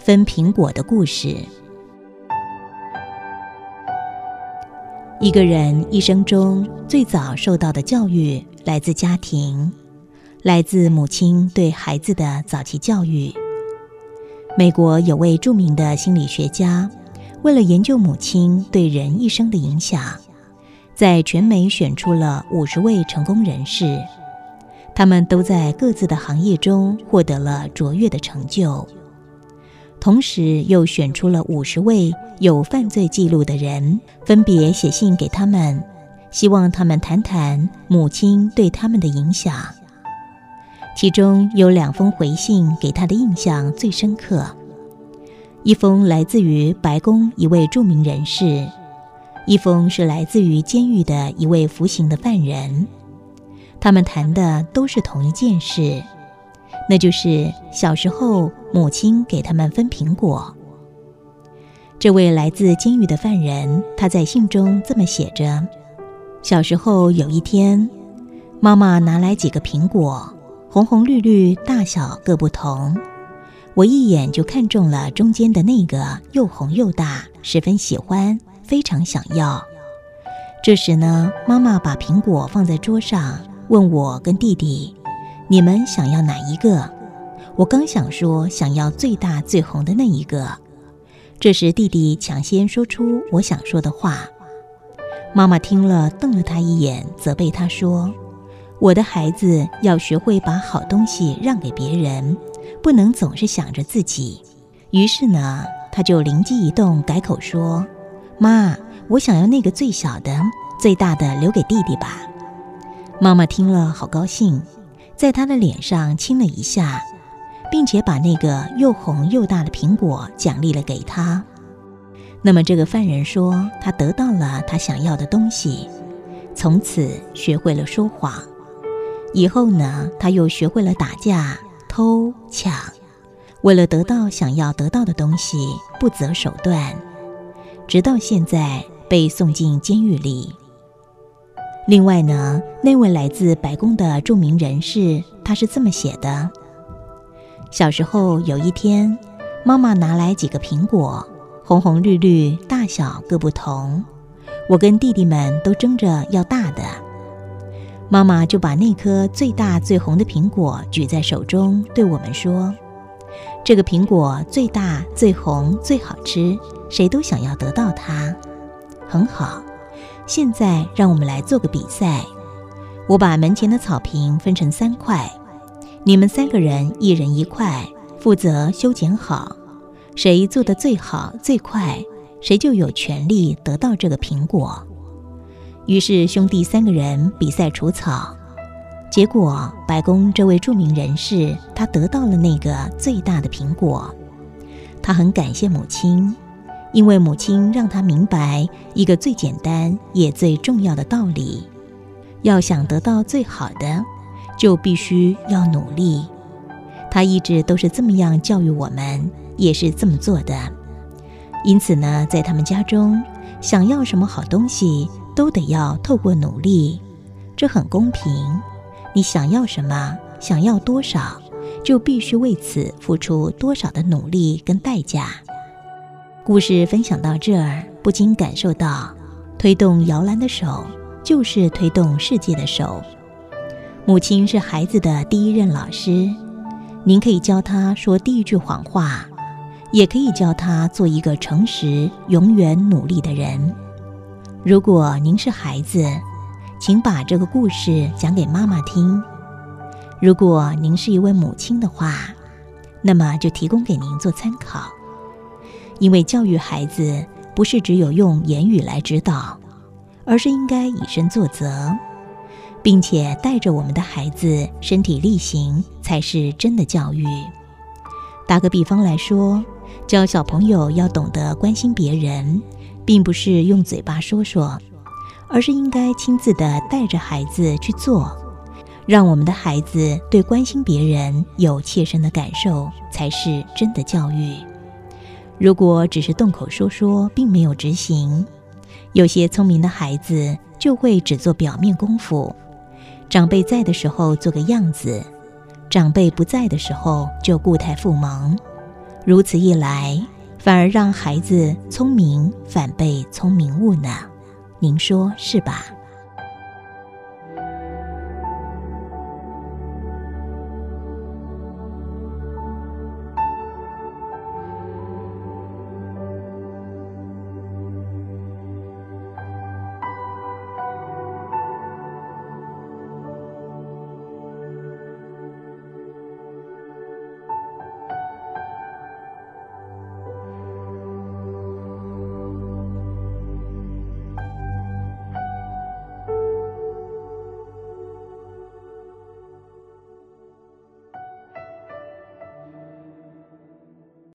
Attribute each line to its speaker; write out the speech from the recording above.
Speaker 1: 分苹果的故事。一个人一生中最早受到的教育来自家庭，来自母亲对孩子的早期教育。美国有位著名的心理学家，为了研究母亲对人一生的影响，在全美选出了五十位成功人士，他们都在各自的行业中获得了卓越的成就。同时，又选出了五十位有犯罪记录的人，分别写信给他们，希望他们谈谈母亲对他们的影响。其中有两封回信给他的印象最深刻，一封来自于白宫一位著名人士，一封是来自于监狱的一位服刑的犯人。他们谈的都是同一件事。那就是小时候母亲给他们分苹果。这位来自监狱的犯人，他在信中这么写着：小时候有一天，妈妈拿来几个苹果，红红绿绿，大小各不同。我一眼就看中了中间的那个，又红又大，十分喜欢，非常想要。这时呢，妈妈把苹果放在桌上，问我跟弟弟。你们想要哪一个？我刚想说想要最大最红的那一个，这时弟弟抢先说出我想说的话。妈妈听了，瞪了他一眼，责备他说：“我的孩子要学会把好东西让给别人，不能总是想着自己。”于是呢，他就灵机一动，改口说：“妈，我想要那个最小的，最大的留给弟弟吧。”妈妈听了，好高兴。在他的脸上亲了一下，并且把那个又红又大的苹果奖励了给他。那么这个犯人说，他得到了他想要的东西，从此学会了说谎。以后呢，他又学会了打架、偷抢，为了得到想要得到的东西，不择手段，直到现在被送进监狱里。另外呢，那位来自白宫的著名人士，他是这么写的：小时候有一天，妈妈拿来几个苹果，红红绿绿，大小各不同。我跟弟弟们都争着要大的，妈妈就把那颗最大最红的苹果举在手中，对我们说：“这个苹果最大、最红、最好吃，谁都想要得到它，很好。”现在让我们来做个比赛。我把门前的草坪分成三块，你们三个人一人一块，负责修剪好。谁做的最好最快，谁就有权利得到这个苹果。于是兄弟三个人比赛除草，结果白宫这位著名人士他得到了那个最大的苹果。他很感谢母亲。因为母亲让他明白一个最简单也最重要的道理：要想得到最好的，就必须要努力。他一直都是这么样教育我们，也是这么做的。因此呢，在他们家中，想要什么好东西，都得要透过努力，这很公平。你想要什么，想要多少，就必须为此付出多少的努力跟代价。故事分享到这儿，不禁感受到，推动摇篮的手就是推动世界的手。母亲是孩子的第一任老师，您可以教他说第一句谎话，也可以教他做一个诚实、永远努力的人。如果您是孩子，请把这个故事讲给妈妈听；如果您是一位母亲的话，那么就提供给您做参考。因为教育孩子不是只有用言语来指导，而是应该以身作则，并且带着我们的孩子身体力行，才是真的教育。打个比方来说，教小朋友要懂得关心别人，并不是用嘴巴说说，而是应该亲自的带着孩子去做，让我们的孩子对关心别人有切身的感受，才是真的教育。如果只是动口说说，并没有执行，有些聪明的孩子就会只做表面功夫。长辈在的时候做个样子，长辈不在的时候就固态复萌，如此一来，反而让孩子聪明反被聪明误呢？您说是吧？